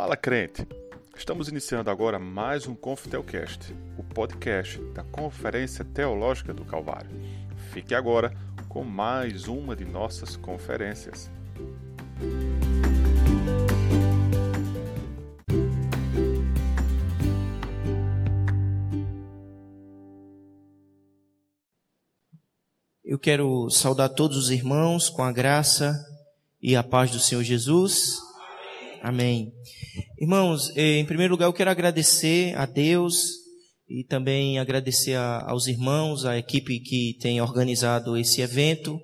Fala crente! Estamos iniciando agora mais um Confitelcast, o podcast da Conferência Teológica do Calvário. Fique agora com mais uma de nossas conferências. Eu quero saudar todos os irmãos com a graça e a paz do Senhor Jesus. Amém. Irmãos, eh, em primeiro lugar eu quero agradecer a Deus e também agradecer a, aos irmãos, a equipe que tem organizado esse evento.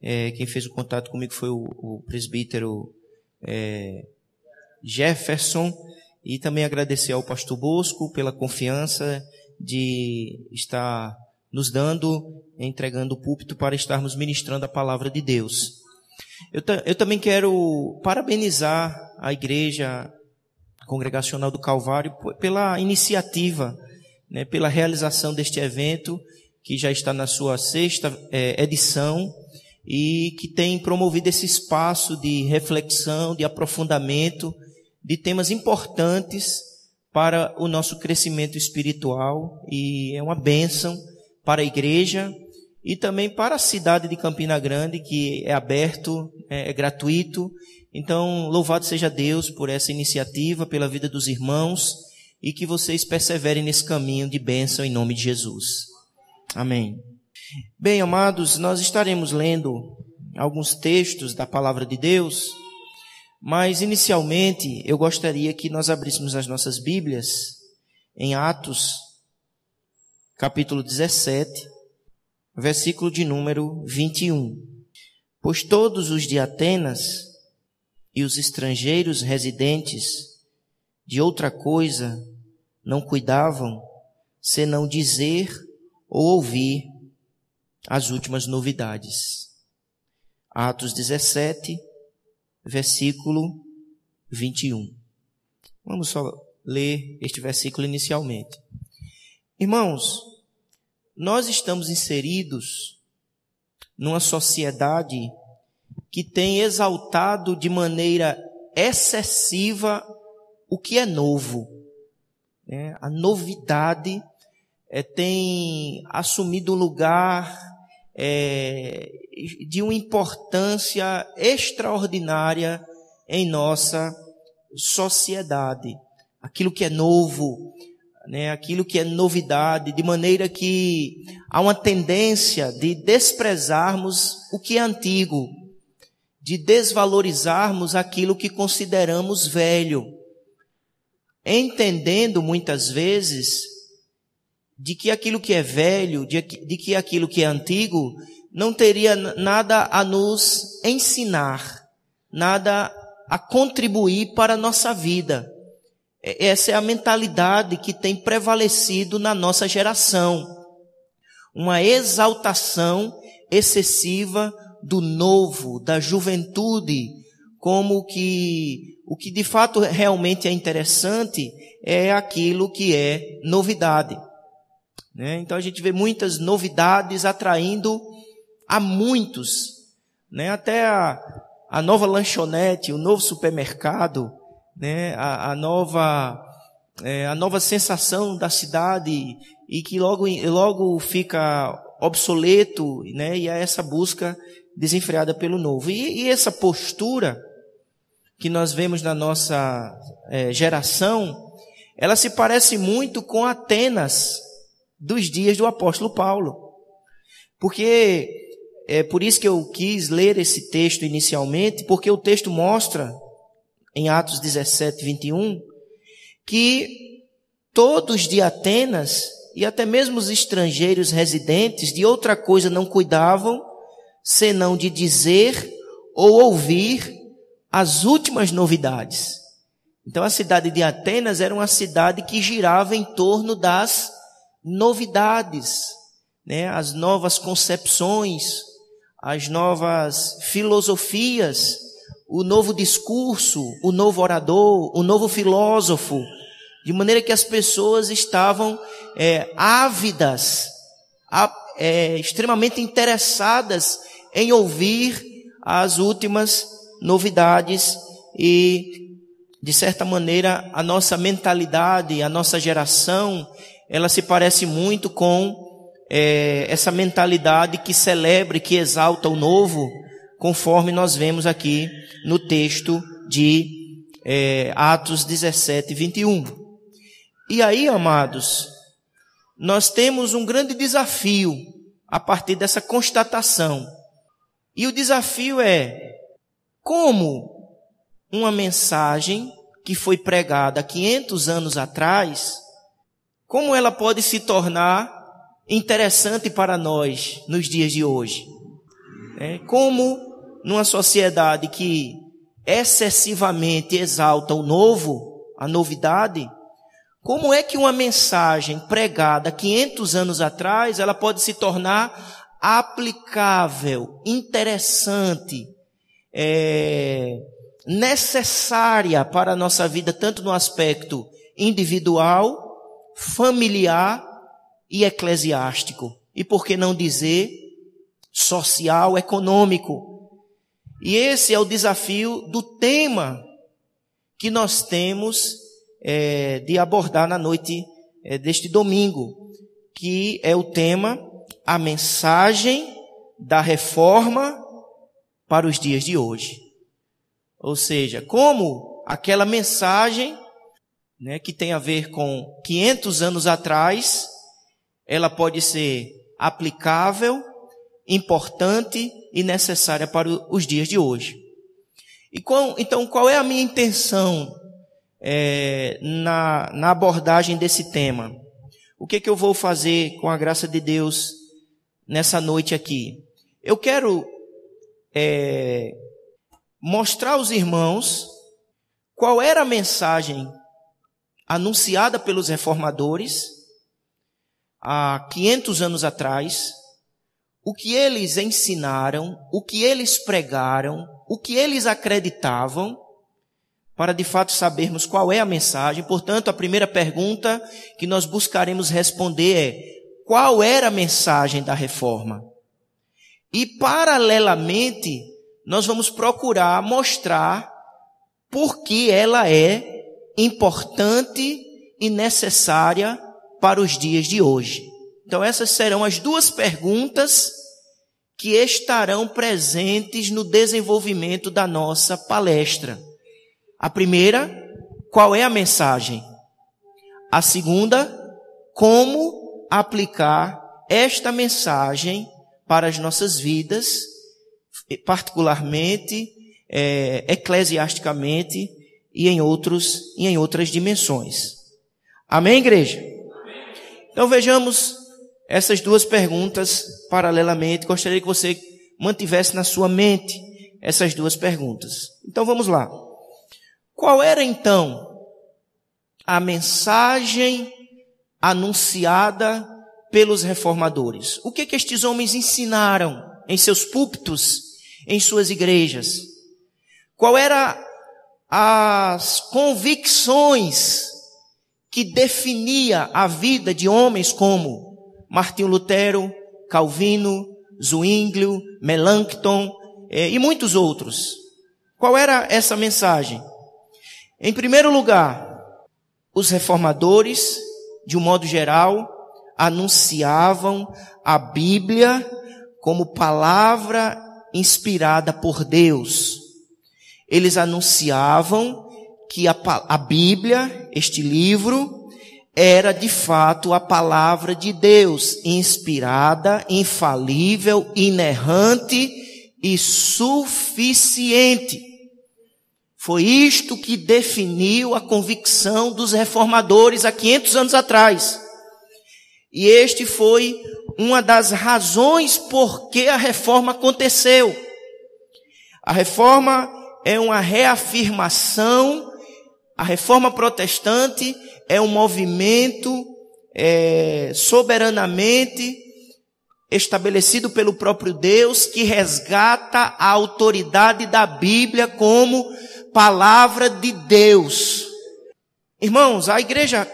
É, quem fez o contato comigo foi o, o presbítero é, Jefferson e também agradecer ao pastor Bosco pela confiança de estar nos dando, entregando o púlpito para estarmos ministrando a palavra de Deus. Eu, eu também quero parabenizar a igreja congregacional do Calvário pela iniciativa, né, pela realização deste evento, que já está na sua sexta é, edição e que tem promovido esse espaço de reflexão, de aprofundamento de temas importantes para o nosso crescimento espiritual e é uma bênção para a igreja e também para a cidade de Campina Grande, que é aberto, é, é gratuito. Então, louvado seja Deus por essa iniciativa, pela vida dos irmãos e que vocês perseverem nesse caminho de bênção em nome de Jesus. Amém. Bem, amados, nós estaremos lendo alguns textos da palavra de Deus, mas inicialmente eu gostaria que nós abríssemos as nossas Bíblias em Atos, capítulo 17, versículo de número 21. Pois todos os de Atenas e os estrangeiros residentes de outra coisa não cuidavam senão dizer ou ouvir as últimas novidades. Atos 17, versículo 21. Vamos só ler este versículo inicialmente. Irmãos, nós estamos inseridos numa sociedade que tem exaltado de maneira excessiva o que é novo. É, a novidade é, tem assumido um lugar é, de uma importância extraordinária em nossa sociedade. Aquilo que é novo, né, aquilo que é novidade, de maneira que há uma tendência de desprezarmos o que é antigo, de desvalorizarmos aquilo que consideramos velho, entendendo muitas vezes de que aquilo que é velho, de, de que aquilo que é antigo, não teria nada a nos ensinar, nada a contribuir para a nossa vida. Essa é a mentalidade que tem prevalecido na nossa geração. Uma exaltação excessiva do novo, da juventude, como que o que de fato realmente é interessante é aquilo que é novidade. Né? Então a gente vê muitas novidades atraindo a muitos, né? até a, a nova lanchonete, o novo supermercado, né, a, a nova é, a nova sensação da cidade e que logo logo fica obsoleto, né, e é essa busca desenfreada pelo novo. E, e essa postura que nós vemos na nossa é, geração, ela se parece muito com Atenas dos dias do apóstolo Paulo. Porque é por isso que eu quis ler esse texto inicialmente, porque o texto mostra em Atos 17, 21, que todos de Atenas e até mesmo os estrangeiros residentes de outra coisa não cuidavam, senão de dizer ou ouvir as últimas novidades. Então a cidade de Atenas era uma cidade que girava em torno das novidades, né? as novas concepções, as novas filosofias o novo discurso, o novo orador, o novo filósofo, de maneira que as pessoas estavam é, ávidas, é, extremamente interessadas em ouvir as últimas novidades e de certa maneira, a nossa mentalidade, a nossa geração, ela se parece muito com é, essa mentalidade que celebra e que exalta o novo, conforme nós vemos aqui no texto de é, Atos 17, 21. E aí, amados, nós temos um grande desafio a partir dessa constatação. E o desafio é como uma mensagem que foi pregada 500 anos atrás, como ela pode se tornar interessante para nós nos dias de hoje? É, como numa sociedade que excessivamente exalta o novo, a novidade, como é que uma mensagem pregada 500 anos atrás, ela pode se tornar aplicável, interessante, é, necessária para a nossa vida, tanto no aspecto individual, familiar e eclesiástico. E por que não dizer social, econômico? E esse é o desafio do tema que nós temos é, de abordar na noite é, deste domingo, que é o tema A Mensagem da Reforma para os dias de hoje. Ou seja, como aquela mensagem né, que tem a ver com 500 anos atrás, ela pode ser aplicável, importante e necessária para os dias de hoje. E qual, então, qual é a minha intenção é, na, na abordagem desse tema? O que, que eu vou fazer com a graça de Deus nessa noite aqui? Eu quero é, mostrar aos irmãos qual era a mensagem anunciada pelos reformadores há 500 anos atrás, o que eles ensinaram, o que eles pregaram, o que eles acreditavam, para de fato sabermos qual é a mensagem. Portanto, a primeira pergunta que nós buscaremos responder é: qual era a mensagem da reforma? E paralelamente, nós vamos procurar mostrar por que ela é importante e necessária para os dias de hoje. Então, essas serão as duas perguntas que estarão presentes no desenvolvimento da nossa palestra. A primeira, qual é a mensagem? A segunda, como aplicar esta mensagem para as nossas vidas particularmente, é, eclesiasticamente e em outros e em outras dimensões. Amém, igreja? Amém. Então vejamos essas duas perguntas paralelamente. Gostaria que você mantivesse na sua mente essas duas perguntas. Então vamos lá. Qual era então a mensagem anunciada pelos reformadores? O que que estes homens ensinaram em seus púlpitos em suas igrejas? Qual era as convicções que definia a vida de homens como Martinho Lutero, Calvino, Zwinglio, Melanchthon eh, e muitos outros? Qual era essa mensagem? Em primeiro lugar, os reformadores, de um modo geral, anunciavam a Bíblia como palavra inspirada por Deus. Eles anunciavam que a, a Bíblia, este livro, era de fato a palavra de Deus, inspirada, infalível, inerrante e suficiente. Foi isto que definiu a convicção dos reformadores há 500 anos atrás. E este foi uma das razões por que a reforma aconteceu. A reforma é uma reafirmação, a reforma protestante é um movimento é, soberanamente estabelecido pelo próprio Deus que resgata a autoridade da Bíblia como palavra de Deus. Irmãos, a igreja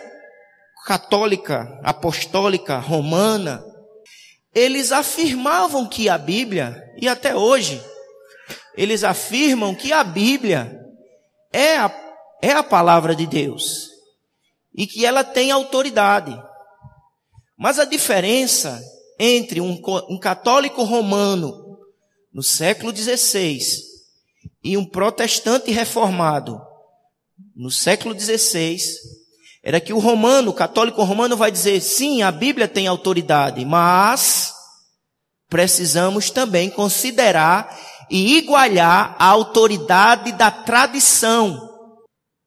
católica, apostólica, romana, eles afirmavam que a Bíblia, e até hoje, eles afirmam que a Bíblia é a é a palavra de Deus e que ela tem autoridade. Mas a diferença entre um, um católico romano no século XVI e um protestante reformado no século XVI era que o romano, o católico romano vai dizer, sim, a Bíblia tem autoridade, mas precisamos também considerar e igualar a autoridade da tradição.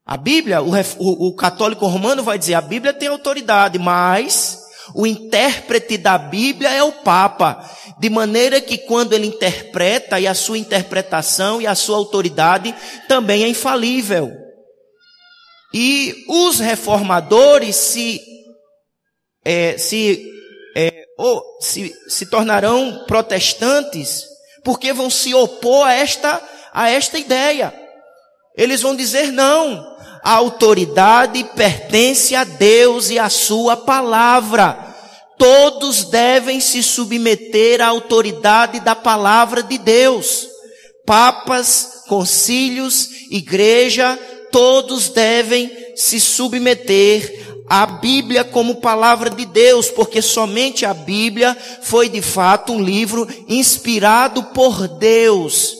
A Bíblia, o, o, o católico romano vai dizer, a Bíblia tem autoridade, mas o intérprete da Bíblia é o Papa. De maneira que quando ele interpreta, e a sua interpretação e a sua autoridade também é infalível. E os reformadores se, é, se, é, ou, se, se tornarão protestantes porque vão se opor a esta, a esta ideia. Eles vão dizer não, a autoridade pertence a Deus e a sua palavra. Todos devem se submeter à autoridade da palavra de Deus. Papas, concílios, igreja, todos devem se submeter à Bíblia como palavra de Deus, porque somente a Bíblia foi de fato um livro inspirado por Deus,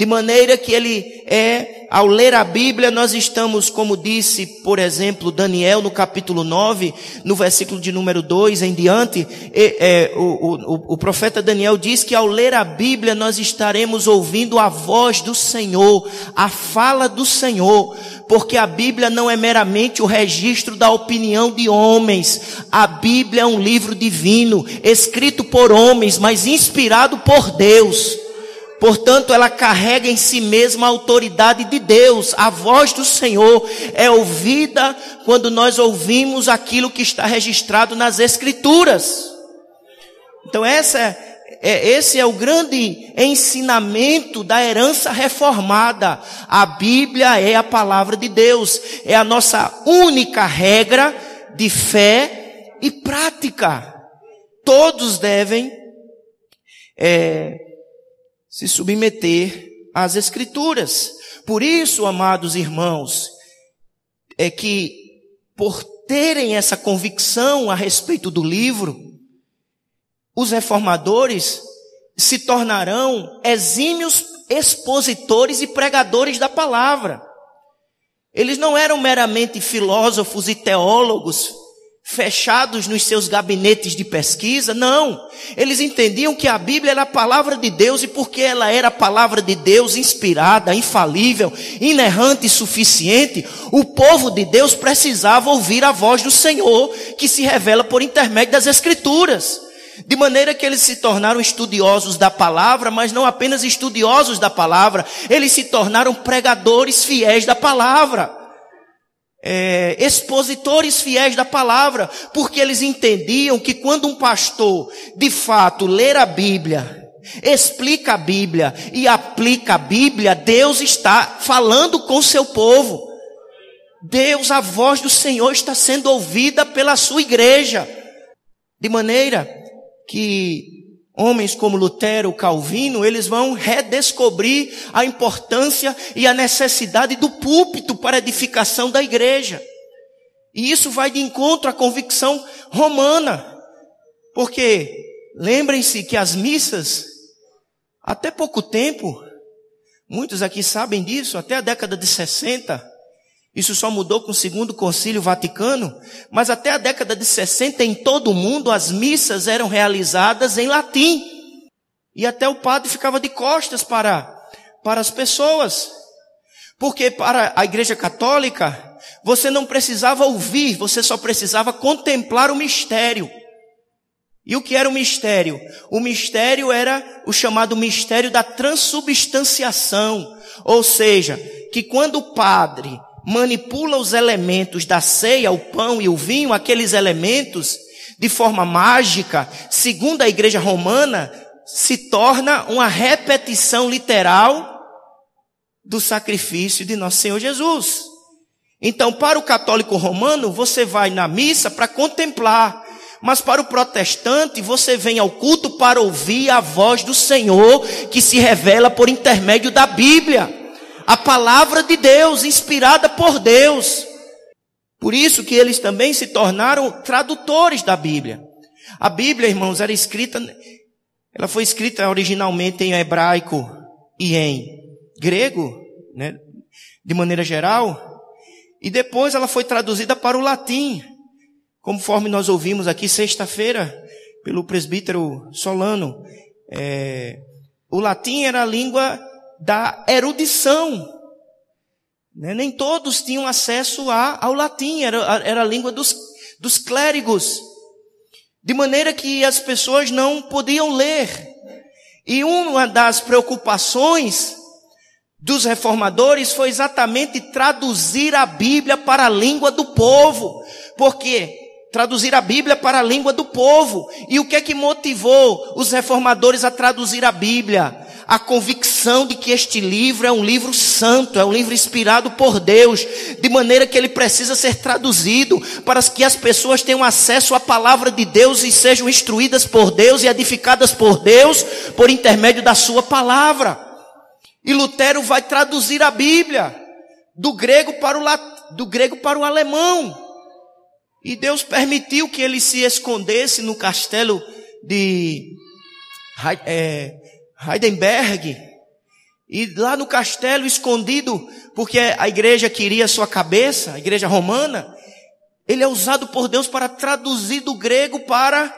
de maneira que ele é ao ler a Bíblia, nós estamos, como disse, por exemplo, Daniel no capítulo 9, no versículo de número 2 em diante, é, o, o, o profeta Daniel diz que ao ler a Bíblia nós estaremos ouvindo a voz do Senhor, a fala do Senhor, porque a Bíblia não é meramente o registro da opinião de homens. A Bíblia é um livro divino, escrito por homens, mas inspirado por Deus. Portanto, ela carrega em si mesma a autoridade de Deus. A voz do Senhor é ouvida quando nós ouvimos aquilo que está registrado nas Escrituras. Então, essa é, é, esse é o grande ensinamento da herança reformada. A Bíblia é a palavra de Deus, é a nossa única regra de fé e prática. Todos devem é, se submeter às Escrituras. Por isso, amados irmãos, é que por terem essa convicção a respeito do livro, os reformadores se tornarão exímios expositores e pregadores da palavra. Eles não eram meramente filósofos e teólogos fechados nos seus gabinetes de pesquisa, não. Eles entendiam que a Bíblia era a palavra de Deus e porque ela era a palavra de Deus inspirada, infalível, inerrante e suficiente, o povo de Deus precisava ouvir a voz do Senhor, que se revela por intermédio das Escrituras. De maneira que eles se tornaram estudiosos da palavra, mas não apenas estudiosos da palavra, eles se tornaram pregadores fiéis da palavra é, expositores fiéis da palavra, porque eles entendiam que quando um pastor, de fato, ler a Bíblia, explica a Bíblia e aplica a Bíblia, Deus está falando com seu povo. Deus, a voz do Senhor está sendo ouvida pela sua igreja. De maneira que homens como Lutero, Calvino, eles vão redescobrir a importância e a necessidade do púlpito para a edificação da igreja. E isso vai de encontro à convicção romana. Porque lembrem-se que as missas, até pouco tempo, muitos aqui sabem disso, até a década de 60, isso só mudou com o segundo concílio vaticano, mas até a década de 60 em todo o mundo as missas eram realizadas em latim. E até o padre ficava de costas para, para as pessoas. Porque para a igreja católica, você não precisava ouvir, você só precisava contemplar o mistério. E o que era o mistério? O mistério era o chamado mistério da transubstanciação. Ou seja, que quando o padre manipula os elementos da ceia, o pão e o vinho, aqueles elementos, de forma mágica, segundo a igreja romana, se torna uma repetição literal do sacrifício de nosso Senhor Jesus. Então, para o católico romano, você vai na missa para contemplar, mas para o protestante, você vem ao culto para ouvir a voz do Senhor que se revela por intermédio da Bíblia. A palavra de Deus, inspirada por Deus. Por isso que eles também se tornaram tradutores da Bíblia. A Bíblia, irmãos, era escrita, ela foi escrita originalmente em hebraico e em grego, né, de maneira geral, e depois ela foi traduzida para o latim, conforme nós ouvimos aqui sexta-feira pelo presbítero Solano. É, o latim era a língua da erudição, né? Nem todos tinham acesso ao latim, era, era a língua dos, dos clérigos. De maneira que as pessoas não podiam ler. E uma das preocupações dos reformadores foi exatamente traduzir a Bíblia para a língua do povo. Porque traduzir a Bíblia para a língua do povo. E o que é que motivou os reformadores a traduzir a Bíblia? A convicção de que este livro é um livro santo, é um livro inspirado por Deus, de maneira que ele precisa ser traduzido para que as pessoas tenham acesso à palavra de Deus e sejam instruídas por Deus e edificadas por Deus por intermédio da sua palavra. E Lutero vai traduzir a Bíblia do grego para o, do grego para o alemão. E Deus permitiu que ele se escondesse no castelo de é, Heidenberg, e lá no castelo escondido, porque a igreja queria sua cabeça, a igreja romana, ele é usado por Deus para traduzir do grego para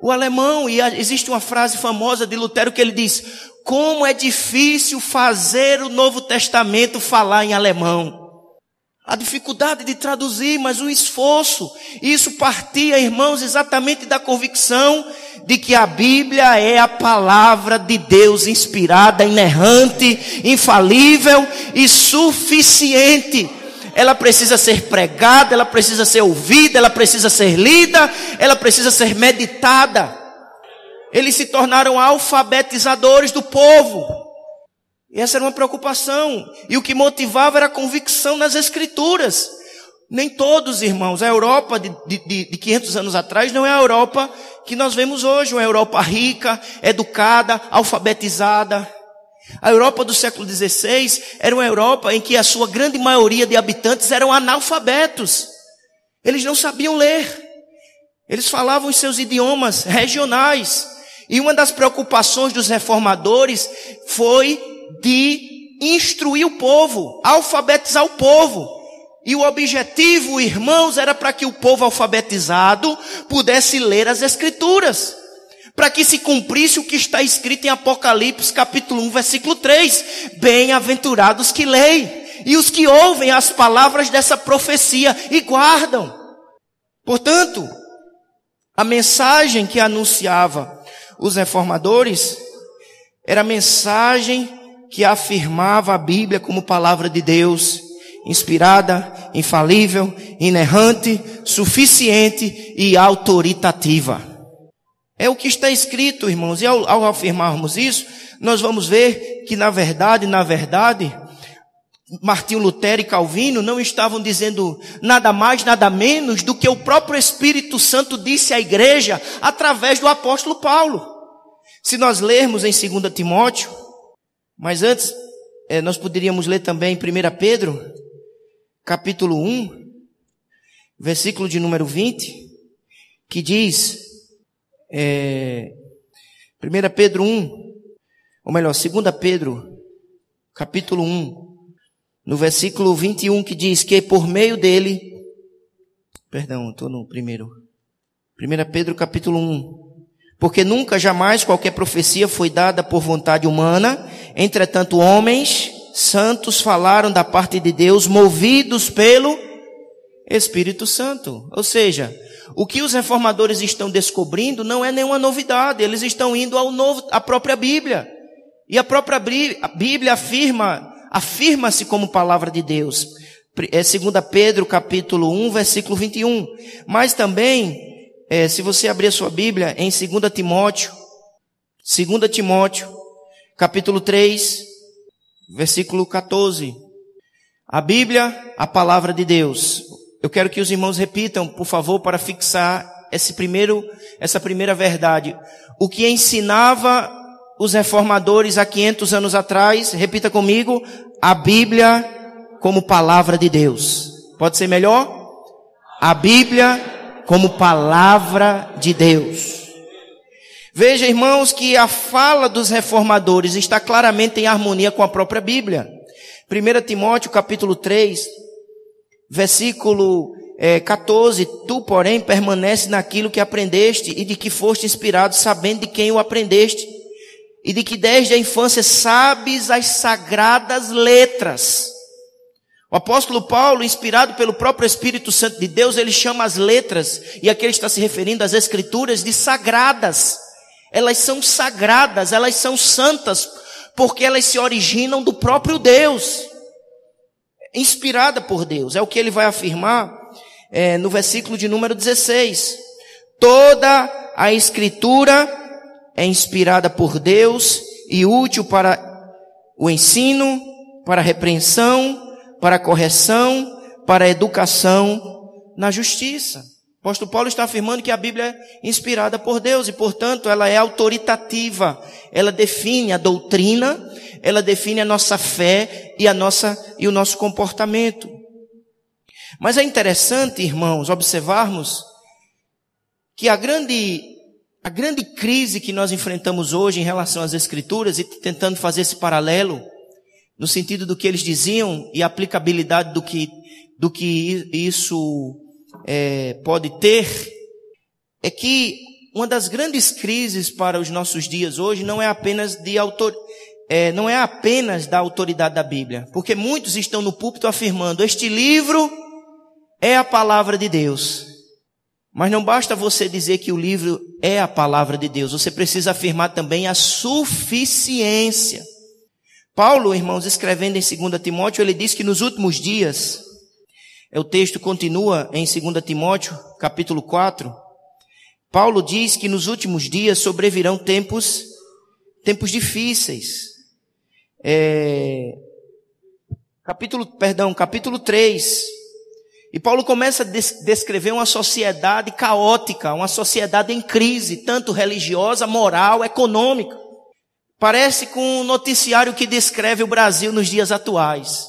o alemão. E existe uma frase famosa de Lutero que ele diz: Como é difícil fazer o Novo Testamento falar em alemão. A dificuldade de traduzir, mas o esforço. Isso partia, irmãos, exatamente da convicção de que a Bíblia é a palavra de Deus inspirada, inerrante, infalível e suficiente. Ela precisa ser pregada, ela precisa ser ouvida, ela precisa ser lida, ela precisa ser meditada. Eles se tornaram alfabetizadores do povo. Essa era uma preocupação. E o que motivava era a convicção nas Escrituras. Nem todos, irmãos, a Europa de, de, de 500 anos atrás não é a Europa que nós vemos hoje, uma Europa rica, educada, alfabetizada. A Europa do século XVI era uma Europa em que a sua grande maioria de habitantes eram analfabetos. Eles não sabiam ler. Eles falavam os seus idiomas regionais. E uma das preocupações dos reformadores foi de instruir o povo, alfabetizar o povo. E o objetivo, irmãos, era para que o povo alfabetizado pudesse ler as Escrituras. Para que se cumprisse o que está escrito em Apocalipse capítulo 1, versículo 3. Bem-aventurados que leem e os que ouvem as palavras dessa profecia e guardam. Portanto, a mensagem que anunciava os reformadores era a mensagem que afirmava a Bíblia como palavra de Deus, inspirada, infalível, inerrante, suficiente e autoritativa. É o que está escrito, irmãos, e ao, ao afirmarmos isso, nós vamos ver que na verdade, na verdade, Martinho Lutero e Calvino não estavam dizendo nada mais, nada menos do que o próprio Espírito Santo disse à igreja através do apóstolo Paulo. Se nós lermos em 2 Timóteo, mas antes, é, nós poderíamos ler também 1 Pedro, capítulo 1, versículo de número 20, que diz, é, 1 Pedro 1, ou melhor, 2 Pedro, capítulo 1, no versículo 21, que diz que por meio dele, perdão, estou no primeiro, 1 Pedro capítulo 1, porque nunca, jamais qualquer profecia foi dada por vontade humana. Entretanto, homens santos falaram da parte de Deus, movidos pelo Espírito Santo. Ou seja, o que os reformadores estão descobrindo não é nenhuma novidade. Eles estão indo ao novo, à própria Bíblia. E a própria Bíblia afirma, afirma-se como palavra de Deus. É 2 Pedro capítulo 1, versículo 21. Mas também é, se você abrir a sua Bíblia em 2 Timóteo, 2 Timóteo, capítulo 3, versículo 14. A Bíblia, a palavra de Deus. Eu quero que os irmãos repitam, por favor, para fixar esse primeiro, essa primeira verdade. O que ensinava os reformadores há 500 anos atrás? Repita comigo. A Bíblia como palavra de Deus. Pode ser melhor? A Bíblia como palavra de Deus. Veja, irmãos, que a fala dos reformadores está claramente em harmonia com a própria Bíblia. 1 Timóteo capítulo 3, versículo é, 14, tu, porém, permanece naquilo que aprendeste e de que foste inspirado, sabendo de quem o aprendeste, e de que desde a infância sabes as sagradas letras. O apóstolo Paulo, inspirado pelo próprio Espírito Santo de Deus, ele chama as letras, e aqui ele está se referindo às escrituras, de sagradas. Elas são sagradas, elas são santas, porque elas se originam do próprio Deus. Inspirada por Deus, é o que ele vai afirmar é, no versículo de número 16. Toda a escritura é inspirada por Deus e útil para o ensino, para a repreensão, para correção, para educação na justiça. O apóstolo Paulo está afirmando que a Bíblia é inspirada por Deus e, portanto, ela é autoritativa. Ela define a doutrina, ela define a nossa fé e a nossa e o nosso comportamento. Mas é interessante, irmãos, observarmos que a grande, a grande crise que nós enfrentamos hoje em relação às Escrituras, e tentando fazer esse paralelo, no sentido do que eles diziam e a aplicabilidade do que, do que isso é, pode ter, é que uma das grandes crises para os nossos dias hoje não é apenas de autor, é, não é apenas da autoridade da Bíblia, porque muitos estão no púlpito afirmando este livro é a palavra de Deus. Mas não basta você dizer que o livro é a palavra de Deus, você precisa afirmar também a suficiência. Paulo, irmãos, escrevendo em 2 Timóteo, ele diz que nos últimos dias, o texto continua em 2 Timóteo, capítulo 4, Paulo diz que nos últimos dias sobrevirão tempos, tempos difíceis. É, capítulo, perdão, capítulo 3, e Paulo começa a descrever uma sociedade caótica, uma sociedade em crise, tanto religiosa, moral, econômica. Parece com um noticiário que descreve o Brasil nos dias atuais.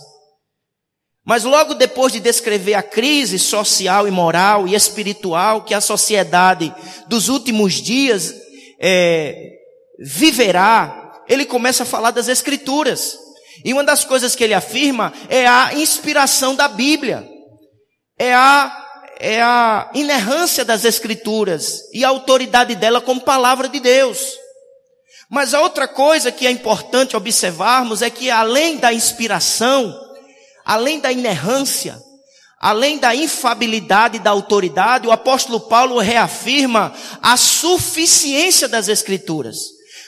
Mas logo depois de descrever a crise social e moral e espiritual que a sociedade dos últimos dias é, viverá, ele começa a falar das Escrituras. E uma das coisas que ele afirma é a inspiração da Bíblia é a, é a inerrância das Escrituras e a autoridade dela como palavra de Deus. Mas a outra coisa que é importante observarmos é que além da inspiração, além da inerrância, além da infabilidade da autoridade, o apóstolo Paulo reafirma a suficiência das Escrituras.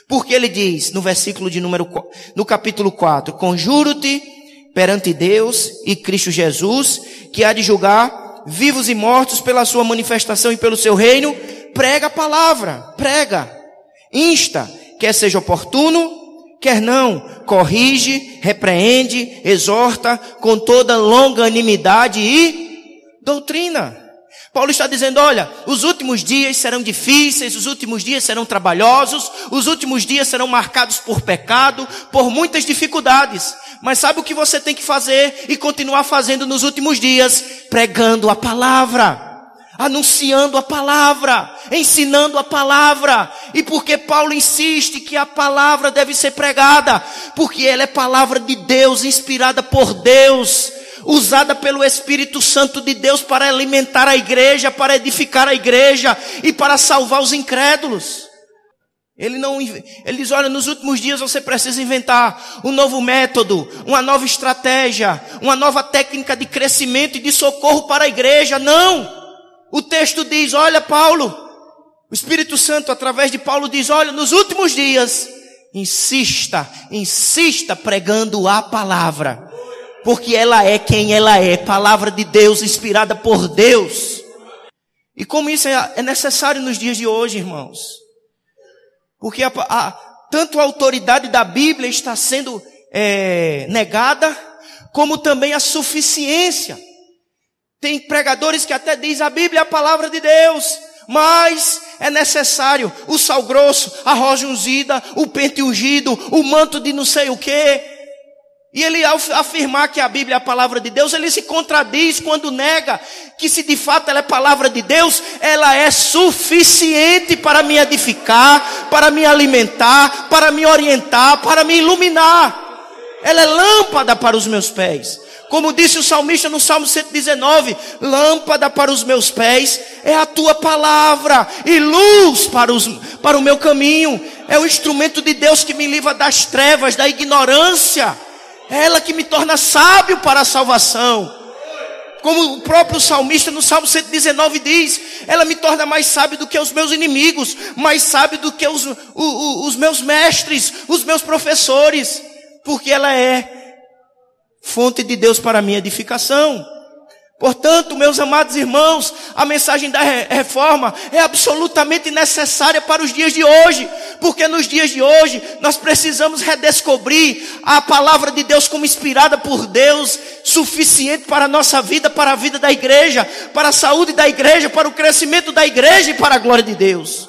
Porque ele diz no versículo de número, no capítulo 4, conjuro-te perante Deus e Cristo Jesus, que há de julgar vivos e mortos pela sua manifestação e pelo seu reino, prega a palavra, prega, insta, quer seja oportuno, quer não, corrige, repreende, exorta com toda longanimidade e doutrina. Paulo está dizendo, olha, os últimos dias serão difíceis, os últimos dias serão trabalhosos, os últimos dias serão marcados por pecado, por muitas dificuldades. Mas sabe o que você tem que fazer e continuar fazendo nos últimos dias? Pregando a palavra anunciando a palavra, ensinando a palavra. E porque Paulo insiste que a palavra deve ser pregada, porque ela é palavra de Deus, inspirada por Deus usada pelo Espírito Santo de Deus para alimentar a igreja, para edificar a igreja e para salvar os incrédulos. Ele não, ele diz, olha, nos últimos dias você precisa inventar um novo método, uma nova estratégia, uma nova técnica de crescimento e de socorro para a igreja. Não! O texto diz, olha, Paulo, o Espírito Santo através de Paulo diz, olha, nos últimos dias, insista, insista pregando a palavra porque ela é quem ela é, palavra de Deus, inspirada por Deus. E como isso é, é necessário nos dias de hoje, irmãos. Porque a, a, tanto a autoridade da Bíblia está sendo é, negada, como também a suficiência. Tem pregadores que até dizem a Bíblia é a palavra de Deus, mas é necessário o sal grosso, a roja ungida, o pente ungido, o manto de não sei o quê. E ele, ao afirmar que a Bíblia é a palavra de Deus, ele se contradiz quando nega que, se de fato ela é palavra de Deus, ela é suficiente para me edificar, para me alimentar, para me orientar, para me iluminar. Ela é lâmpada para os meus pés. Como disse o salmista no Salmo 119: lâmpada para os meus pés é a tua palavra, e luz para, os, para o meu caminho. É o instrumento de Deus que me livra das trevas, da ignorância. É ela que me torna sábio para a salvação. Como o próprio salmista no Salmo 119 diz, ela me torna mais sábio do que os meus inimigos, mais sábio do que os, os, os meus mestres, os meus professores, porque ela é fonte de Deus para minha edificação. Portanto, meus amados irmãos, a mensagem da reforma é absolutamente necessária para os dias de hoje, porque nos dias de hoje nós precisamos redescobrir a palavra de Deus como inspirada por Deus, suficiente para a nossa vida, para a vida da igreja, para a saúde da igreja, para o crescimento da igreja e para a glória de Deus.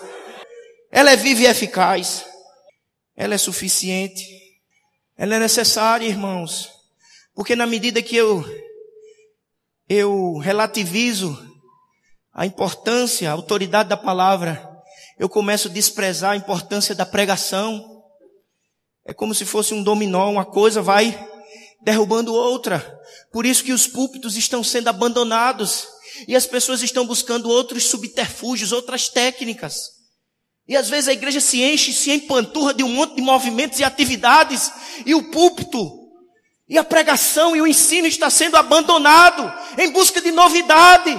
Ela é viva e eficaz, ela é suficiente, ela é necessária, irmãos, porque na medida que eu eu relativizo a importância, a autoridade da palavra, eu começo a desprezar a importância da pregação. É como se fosse um dominó, uma coisa vai derrubando outra. Por isso que os púlpitos estão sendo abandonados e as pessoas estão buscando outros subterfúgios, outras técnicas. E às vezes a igreja se enche, se empanturra de um monte de movimentos e atividades e o púlpito e a pregação e o ensino está sendo abandonado em busca de novidade.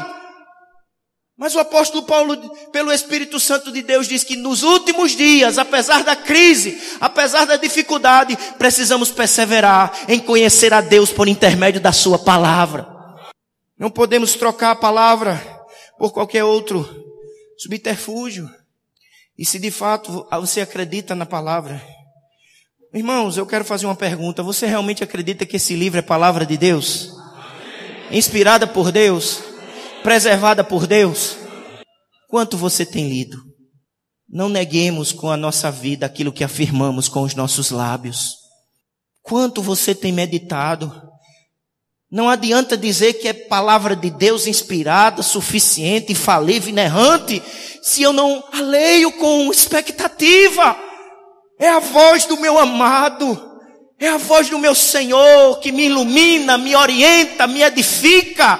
Mas o apóstolo Paulo, pelo Espírito Santo de Deus, diz que nos últimos dias, apesar da crise, apesar da dificuldade, precisamos perseverar em conhecer a Deus por intermédio da Sua palavra. Não podemos trocar a palavra por qualquer outro subterfúgio. E se de fato você acredita na palavra, Irmãos, eu quero fazer uma pergunta. Você realmente acredita que esse livro é palavra de Deus? Inspirada por Deus? Preservada por Deus? Quanto você tem lido? Não neguemos com a nossa vida aquilo que afirmamos com os nossos lábios. Quanto você tem meditado? Não adianta dizer que é palavra de Deus inspirada, suficiente, infalível, inerrante, se eu não a leio com expectativa. É a voz do meu amado. É a voz do meu Senhor que me ilumina, me orienta, me edifica.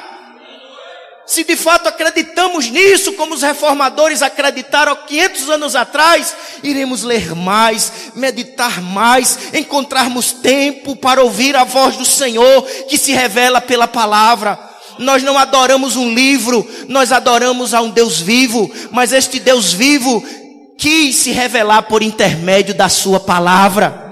Se de fato acreditamos nisso, como os reformadores acreditaram 500 anos atrás, iremos ler mais, meditar mais, encontrarmos tempo para ouvir a voz do Senhor que se revela pela palavra. Nós não adoramos um livro, nós adoramos a um Deus vivo, mas este Deus vivo quis se revelar por intermédio da Sua palavra.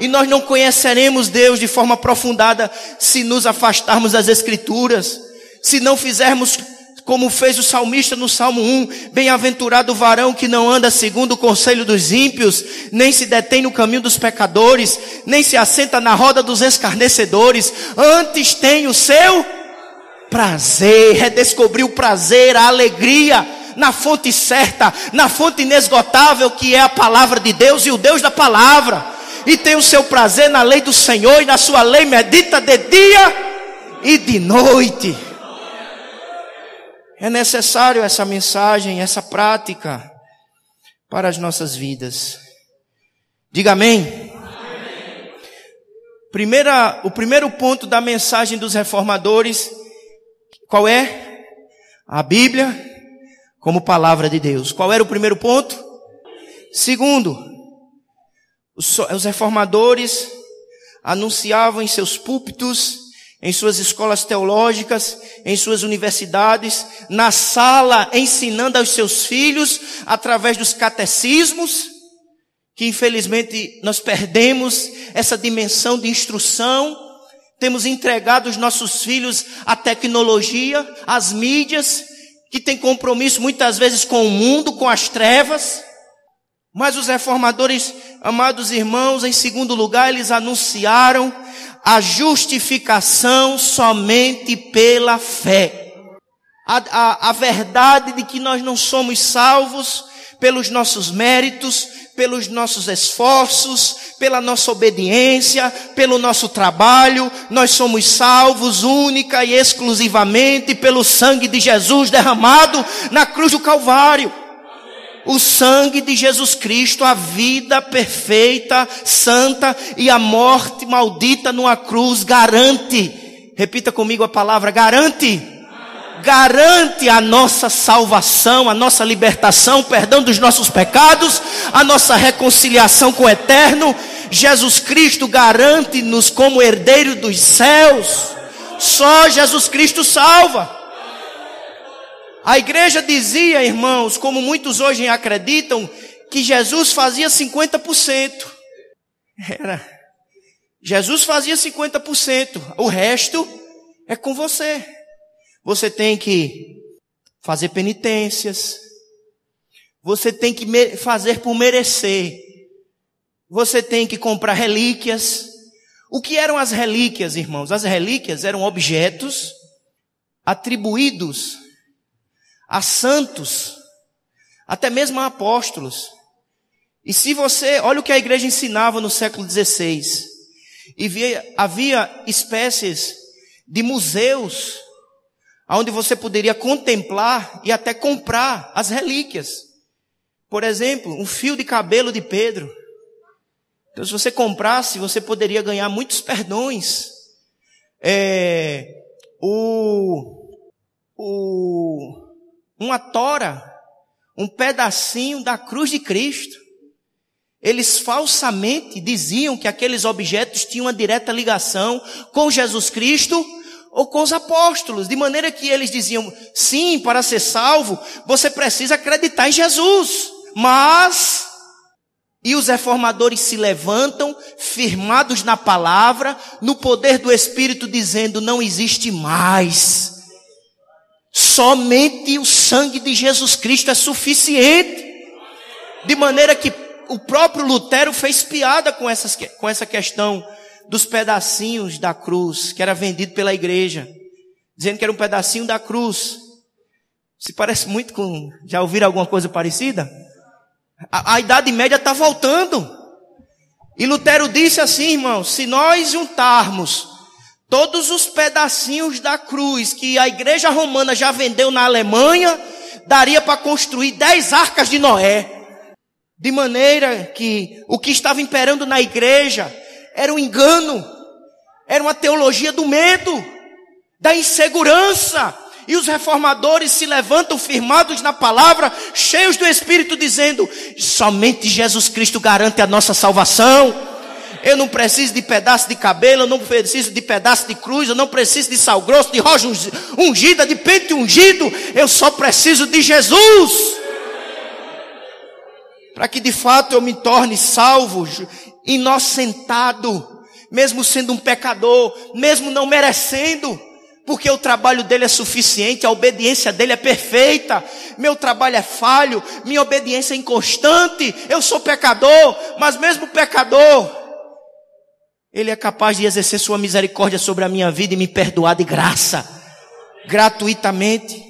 E nós não conheceremos Deus de forma aprofundada se nos afastarmos das Escrituras, se não fizermos como fez o salmista no Salmo 1, bem-aventurado o varão que não anda segundo o conselho dos ímpios, nem se detém no caminho dos pecadores, nem se assenta na roda dos escarnecedores, antes tem o seu prazer, redescobrir o prazer, a alegria, na fonte certa, na fonte inesgotável que é a palavra de Deus e o Deus da palavra. E tem o seu prazer na lei do Senhor e na sua lei medita de dia e de noite. É necessário essa mensagem, essa prática para as nossas vidas. Diga amém. Primeira, o primeiro ponto da mensagem dos reformadores, qual é? A Bíblia como palavra de Deus. Qual era o primeiro ponto? Segundo, os reformadores anunciavam em seus púlpitos, em suas escolas teológicas, em suas universidades, na sala, ensinando aos seus filhos, através dos catecismos, que infelizmente nós perdemos essa dimensão de instrução, temos entregado os nossos filhos à tecnologia, às mídias, que tem compromisso muitas vezes com o mundo, com as trevas. Mas os reformadores, amados irmãos, em segundo lugar, eles anunciaram a justificação somente pela fé. a, a, a verdade de que nós não somos salvos pelos nossos méritos, pelos nossos esforços, pela nossa obediência, pelo nosso trabalho, nós somos salvos única e exclusivamente pelo sangue de Jesus derramado na cruz do Calvário. O sangue de Jesus Cristo, a vida perfeita, santa e a morte maldita numa cruz garante. Repita comigo a palavra garante garante a nossa salvação, a nossa libertação, perdão dos nossos pecados, a nossa reconciliação com o eterno. Jesus Cristo garante-nos como herdeiro dos céus. Só Jesus Cristo salva. A igreja dizia, irmãos, como muitos hoje acreditam, que Jesus fazia 50%. Era. Jesus fazia 50%. O resto é com você. Você tem que fazer penitências. Você tem que fazer por merecer. Você tem que comprar relíquias. O que eram as relíquias, irmãos? As relíquias eram objetos atribuídos a santos, até mesmo a apóstolos. E se você, olha o que a igreja ensinava no século XVI, e via, havia espécies de museus onde você poderia contemplar e até comprar as relíquias. Por exemplo, um fio de cabelo de Pedro. Então, se você comprasse, você poderia ganhar muitos perdões. É, o, o, uma tora, um pedacinho da cruz de Cristo. Eles falsamente diziam que aqueles objetos tinham uma direta ligação com Jesus Cristo ou com os apóstolos, de maneira que eles diziam: sim, para ser salvo, você precisa acreditar em Jesus. Mas, e os reformadores se levantam, firmados na palavra, no poder do Espírito, dizendo: não existe mais. Somente o sangue de Jesus Cristo é suficiente. De maneira que o próprio Lutero fez piada com, essas, com essa questão dos pedacinhos da cruz que era vendido pela igreja, dizendo que era um pedacinho da cruz. Se parece muito com. Já ouviram alguma coisa parecida? A, a Idade Média está voltando. E Lutero disse assim, irmãos: se nós juntarmos todos os pedacinhos da cruz que a igreja romana já vendeu na Alemanha, daria para construir dez arcas de Noé. De maneira que o que estava imperando na igreja era um engano, era uma teologia do medo, da insegurança. E os reformadores se levantam firmados na palavra, cheios do Espírito, dizendo: somente Jesus Cristo garante a nossa salvação. Eu não preciso de pedaço de cabelo, eu não preciso de pedaço de cruz, eu não preciso de sal grosso, de roja ungida, de pente ungido, eu só preciso de Jesus. Para que de fato eu me torne salvo inocentado, mesmo sendo um pecador, mesmo não merecendo, porque o trabalho dele é suficiente, a obediência dele é perfeita, meu trabalho é falho, minha obediência é inconstante, eu sou pecador, mas mesmo pecador, ele é capaz de exercer sua misericórdia sobre a minha vida e me perdoar de graça, gratuitamente.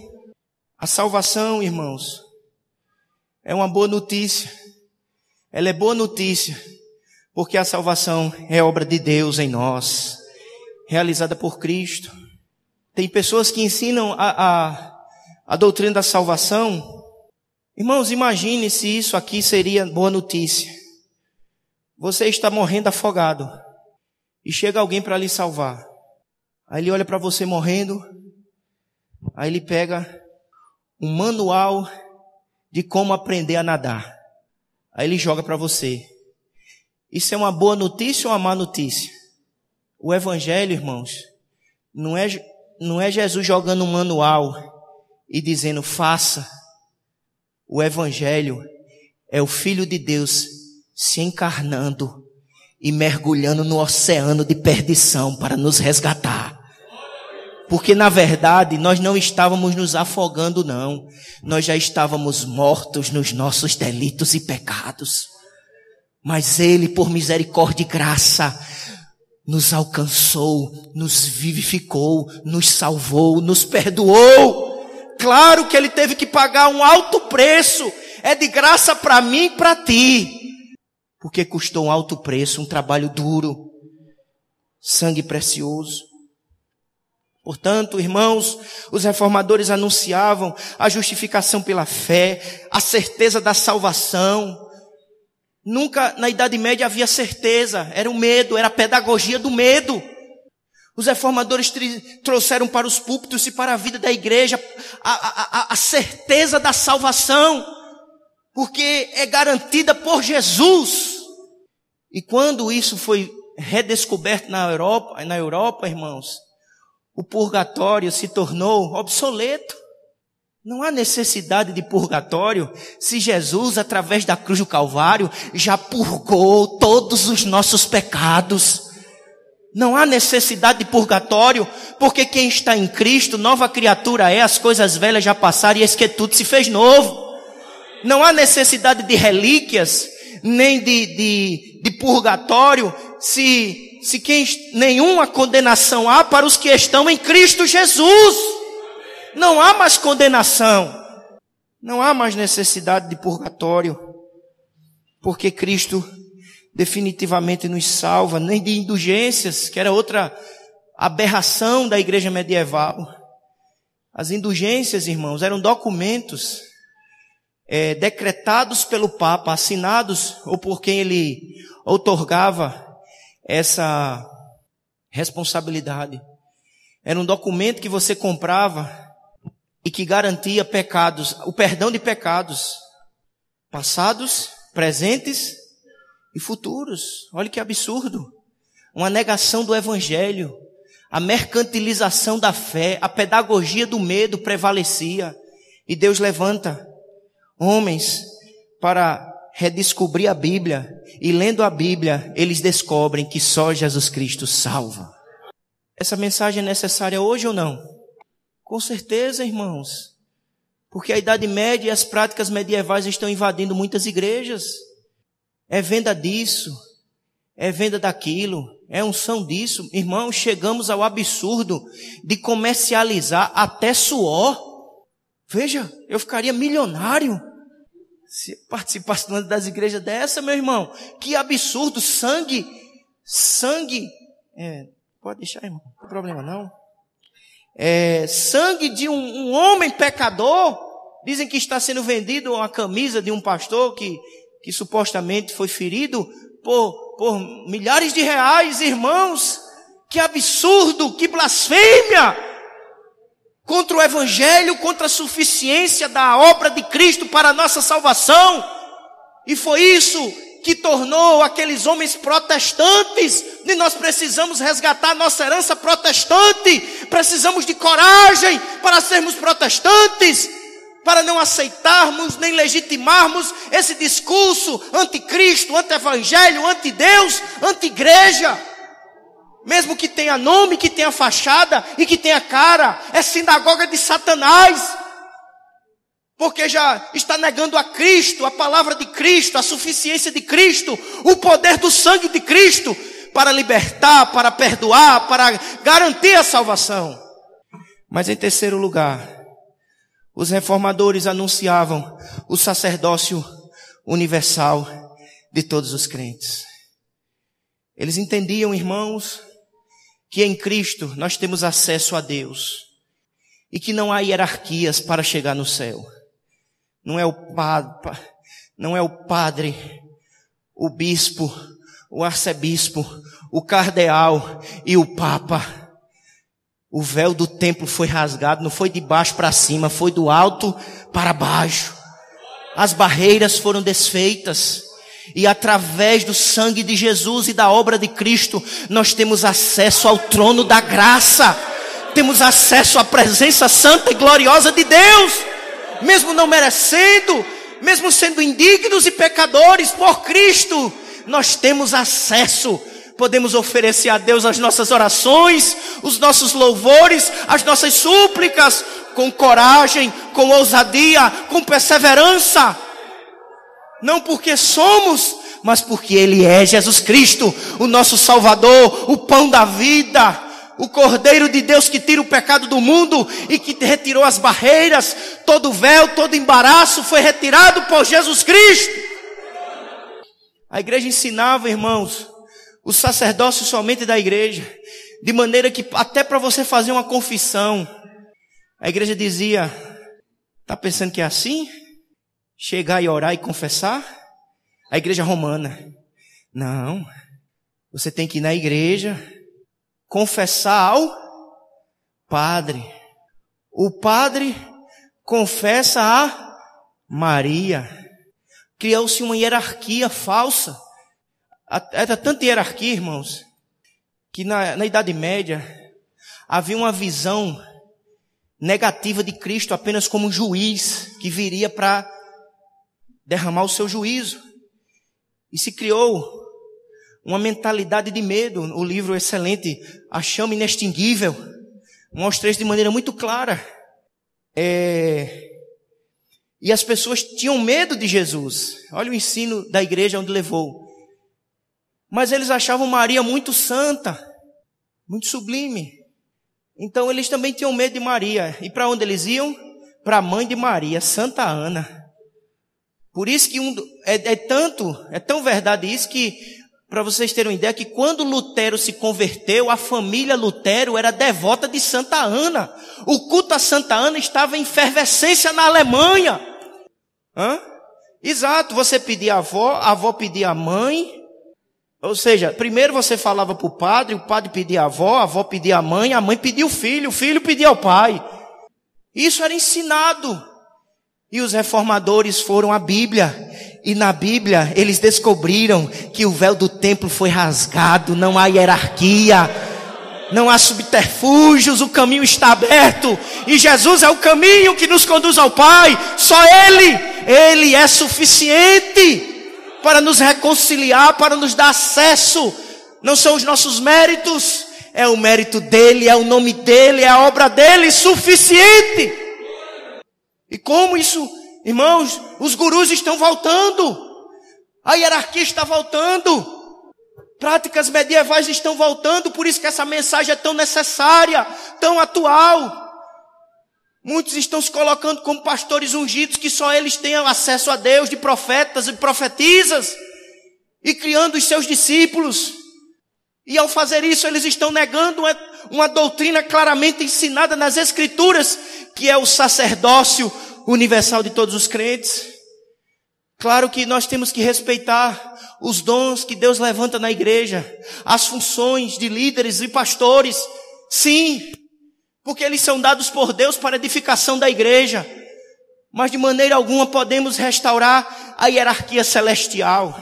A salvação, irmãos, é uma boa notícia. Ela é boa notícia porque a salvação é obra de Deus em nós, realizada por Cristo. Tem pessoas que ensinam a, a, a doutrina da salvação. Irmãos, imagine se isso aqui seria boa notícia. Você está morrendo afogado e chega alguém para lhe salvar. Aí ele olha para você morrendo, aí ele pega um manual de como aprender a nadar. Aí ele joga para você. Isso é uma boa notícia ou uma má notícia? O evangelho, irmãos, não é, não é Jesus jogando um manual e dizendo faça. O evangelho é o filho de Deus se encarnando e mergulhando no oceano de perdição para nos resgatar. Porque na verdade nós não estávamos nos afogando, não. Nós já estávamos mortos nos nossos delitos e pecados. Mas Ele, por misericórdia e graça, nos alcançou, nos vivificou, nos salvou, nos perdoou. Claro que ele teve que pagar um alto preço. É de graça para mim e para ti. Porque custou um alto preço, um trabalho duro, sangue precioso. Portanto, irmãos, os reformadores anunciavam a justificação pela fé, a certeza da salvação. Nunca na Idade Média havia certeza, era o medo, era a pedagogia do medo. Os reformadores trouxeram para os púlpitos e para a vida da igreja a, a, a certeza da salvação, porque é garantida por Jesus. E quando isso foi redescoberto na Europa, na Europa, irmãos, o purgatório se tornou obsoleto. Não há necessidade de purgatório se Jesus, através da cruz do Calvário, já purgou todos os nossos pecados. Não há necessidade de purgatório, porque quem está em Cristo, nova criatura é, as coisas velhas já passaram e eis que tudo se fez novo. Não há necessidade de relíquias, nem de, de, de purgatório, se se quem, nenhuma condenação há para os que estão em Cristo Jesus. Não há mais condenação. Não há mais necessidade de purgatório. Porque Cristo definitivamente nos salva, nem de indulgências, que era outra aberração da igreja medieval. As indulgências, irmãos, eram documentos é, decretados pelo Papa, assinados ou por quem ele outorgava essa responsabilidade. Era um documento que você comprava e que garantia pecados, o perdão de pecados passados, presentes e futuros. Olha que absurdo. Uma negação do evangelho, a mercantilização da fé, a pedagogia do medo prevalecia. E Deus levanta homens para redescobrir a Bíblia e lendo a Bíblia, eles descobrem que só Jesus Cristo salva. Essa mensagem é necessária hoje ou não? Com certeza, irmãos. Porque a Idade Média e as práticas medievais estão invadindo muitas igrejas. É venda disso, é venda daquilo, é unção disso. Irmãos, chegamos ao absurdo de comercializar até suor. Veja, eu ficaria milionário se participasse das igrejas dessa, meu irmão, que absurdo, sangue, sangue, é, pode deixar, irmão, não tem problema não. É, sangue de um, um, homem pecador, dizem que está sendo vendido uma camisa de um pastor que, que supostamente foi ferido por, por milhares de reais, irmãos, que absurdo, que blasfêmia! contra o Evangelho, contra a suficiência da obra de Cristo para a nossa salvação. E foi isso que tornou aqueles homens protestantes. E nós precisamos resgatar nossa herança protestante. Precisamos de coragem para sermos protestantes. Para não aceitarmos nem legitimarmos esse discurso anticristo, anti-evangelho, anti-Deus, anti-igreja mesmo que tenha nome, que tenha fachada e que tenha cara, é sinagoga de Satanás. Porque já está negando a Cristo, a palavra de Cristo, a suficiência de Cristo, o poder do sangue de Cristo para libertar, para perdoar, para garantir a salvação. Mas em terceiro lugar, os reformadores anunciavam o sacerdócio universal de todos os crentes. Eles entendiam, irmãos, que em Cristo nós temos acesso a Deus e que não há hierarquias para chegar no céu. Não é o padre, não é o padre, o bispo, o arcebispo, o cardeal e o papa. O véu do templo foi rasgado, não foi de baixo para cima, foi do alto para baixo. As barreiras foram desfeitas. E através do sangue de Jesus e da obra de Cristo, nós temos acesso ao trono da graça. Temos acesso à presença santa e gloriosa de Deus. Mesmo não merecendo, mesmo sendo indignos e pecadores por Cristo, nós temos acesso. Podemos oferecer a Deus as nossas orações, os nossos louvores, as nossas súplicas, com coragem, com ousadia, com perseverança não porque somos, mas porque Ele é Jesus Cristo, o nosso Salvador, o pão da vida, o Cordeiro de Deus que tira o pecado do mundo e que retirou as barreiras, todo véu, todo embaraço foi retirado por Jesus Cristo. A igreja ensinava, irmãos, o sacerdócio somente da igreja, de maneira que até para você fazer uma confissão, a igreja dizia: "Tá pensando que é assim? Chegar e orar e confessar?" A igreja romana: "Não. Você tem que ir na igreja, confessar ao padre. O padre confessa a Maria. Criou-se uma hierarquia falsa. Era tanta hierarquia, irmãos, que na, na Idade Média havia uma visão negativa de Cristo apenas como juiz que viria para derramar o seu juízo. E se criou uma mentalidade de medo. O livro excelente, A Chama Inextinguível, mostra isso de maneira muito clara. É... E as pessoas tinham medo de Jesus. Olha o ensino da igreja onde levou. Mas eles achavam Maria muito santa, muito sublime. Então eles também tinham medo de Maria. E para onde eles iam? Para a mãe de Maria, Santa Ana. Por isso que um, é, é tanto, é tão verdade isso que para vocês terem uma ideia, que quando Lutero se converteu, a família Lutero era devota de Santa Ana. O culto a Santa Ana estava em efervescência na Alemanha. Hã? Exato, você pedia a avó, a avó pedia a mãe. Ou seja, primeiro você falava para o padre, o padre pedia a avó, a avó pedia a mãe, a mãe pedia o filho, o filho pedia ao pai. Isso era ensinado. E os reformadores foram à Bíblia e na Bíblia eles descobriram que o véu do templo foi rasgado, não há hierarquia, não há subterfúgios, o caminho está aberto e Jesus é o caminho que nos conduz ao Pai. Só Ele, Ele é suficiente para nos reconciliar, para nos dar acesso. Não são os nossos méritos, é o mérito dele, é o nome dele, é a obra dele suficiente. E como isso Irmãos, os gurus estão voltando. A hierarquia está voltando. Práticas medievais estão voltando, por isso que essa mensagem é tão necessária, tão atual. Muitos estão se colocando como pastores ungidos, que só eles tenham acesso a Deus, de profetas e profetisas, e criando os seus discípulos. E ao fazer isso, eles estão negando uma, uma doutrina claramente ensinada nas Escrituras, que é o sacerdócio universal de todos os crentes. Claro que nós temos que respeitar os dons que Deus levanta na igreja, as funções de líderes e pastores, sim, porque eles são dados por Deus para edificação da igreja, mas de maneira alguma podemos restaurar a hierarquia celestial,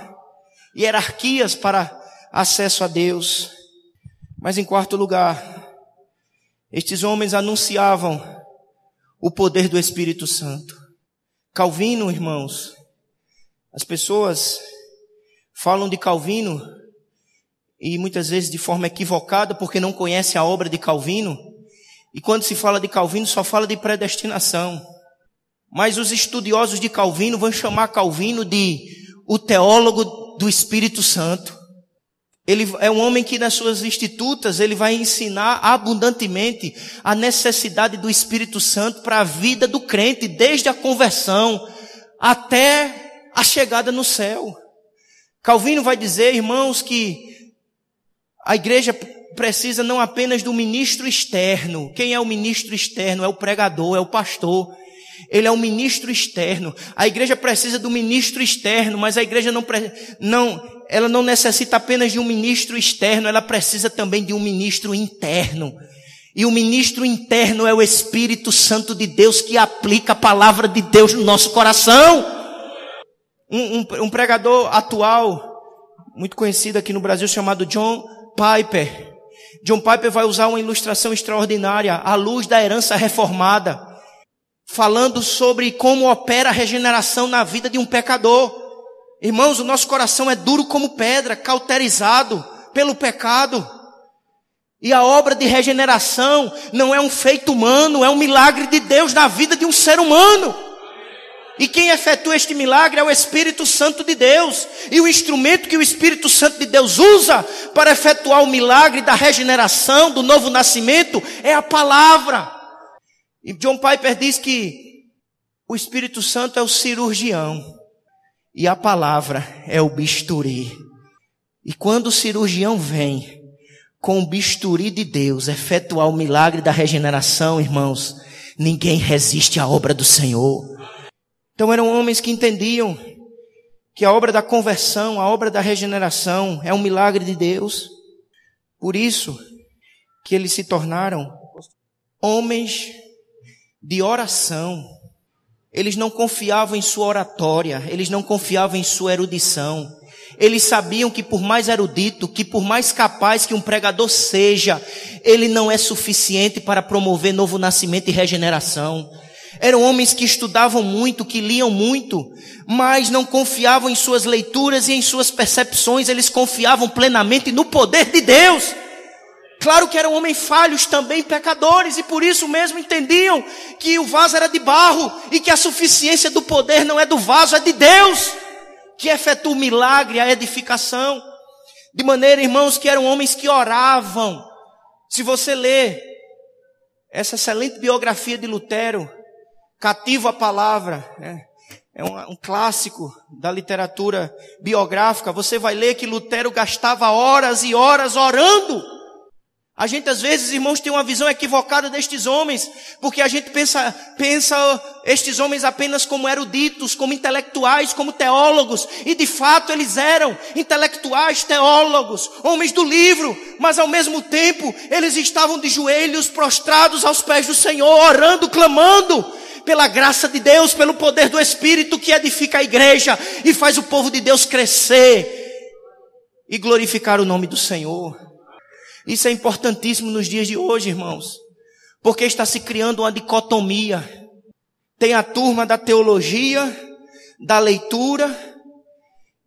hierarquias para acesso a Deus. Mas em quarto lugar, estes homens anunciavam o poder do Espírito Santo. Calvino, irmãos, as pessoas falam de Calvino e muitas vezes de forma equivocada porque não conhecem a obra de Calvino. E quando se fala de Calvino, só fala de predestinação. Mas os estudiosos de Calvino vão chamar Calvino de o teólogo do Espírito Santo. Ele é um homem que nas suas institutas ele vai ensinar abundantemente a necessidade do Espírito Santo para a vida do crente, desde a conversão até a chegada no céu. Calvino vai dizer, irmãos, que a igreja precisa não apenas do ministro externo. Quem é o ministro externo? É o pregador, é o pastor. Ele é um ministro externo. A igreja precisa do ministro externo, mas a igreja não, não, ela não necessita apenas de um ministro externo, ela precisa também de um ministro interno. E o ministro interno é o Espírito Santo de Deus que aplica a palavra de Deus no nosso coração. Um, um, um pregador atual, muito conhecido aqui no Brasil, chamado John Piper. John Piper vai usar uma ilustração extraordinária à luz da herança reformada falando sobre como opera a regeneração na vida de um pecador. Irmãos, o nosso coração é duro como pedra, cauterizado pelo pecado. E a obra de regeneração não é um feito humano, é um milagre de Deus na vida de um ser humano. E quem efetua este milagre é o Espírito Santo de Deus. E o instrumento que o Espírito Santo de Deus usa para efetuar o milagre da regeneração, do novo nascimento, é a palavra. E John Piper diz que o Espírito Santo é o cirurgião e a palavra é o bisturi. E quando o cirurgião vem com o bisturi de Deus efetuar o milagre da regeneração, irmãos, ninguém resiste à obra do Senhor. Então eram homens que entendiam que a obra da conversão, a obra da regeneração é um milagre de Deus. Por isso que eles se tornaram homens de oração. Eles não confiavam em sua oratória, eles não confiavam em sua erudição. Eles sabiam que por mais erudito, que por mais capaz que um pregador seja, ele não é suficiente para promover novo nascimento e regeneração. Eram homens que estudavam muito, que liam muito, mas não confiavam em suas leituras e em suas percepções, eles confiavam plenamente no poder de Deus. Claro que eram homens falhos também, pecadores, e por isso mesmo entendiam que o vaso era de barro e que a suficiência do poder não é do vaso, é de Deus, que efetua o milagre, a edificação. De maneira, irmãos, que eram homens que oravam. Se você ler essa excelente biografia de Lutero, Cativo a Palavra, né? é um, um, clássico da literatura biográfica, você vai ler que Lutero gastava horas e horas orando a gente às vezes, irmãos, tem uma visão equivocada destes homens, porque a gente pensa, pensa estes homens apenas como eruditos, como intelectuais, como teólogos, e de fato eles eram intelectuais, teólogos, homens do livro, mas ao mesmo tempo eles estavam de joelhos prostrados aos pés do Senhor, orando, clamando pela graça de Deus, pelo poder do Espírito que edifica a igreja e faz o povo de Deus crescer e glorificar o nome do Senhor. Isso é importantíssimo nos dias de hoje, irmãos, porque está se criando uma dicotomia. Tem a turma da teologia, da leitura,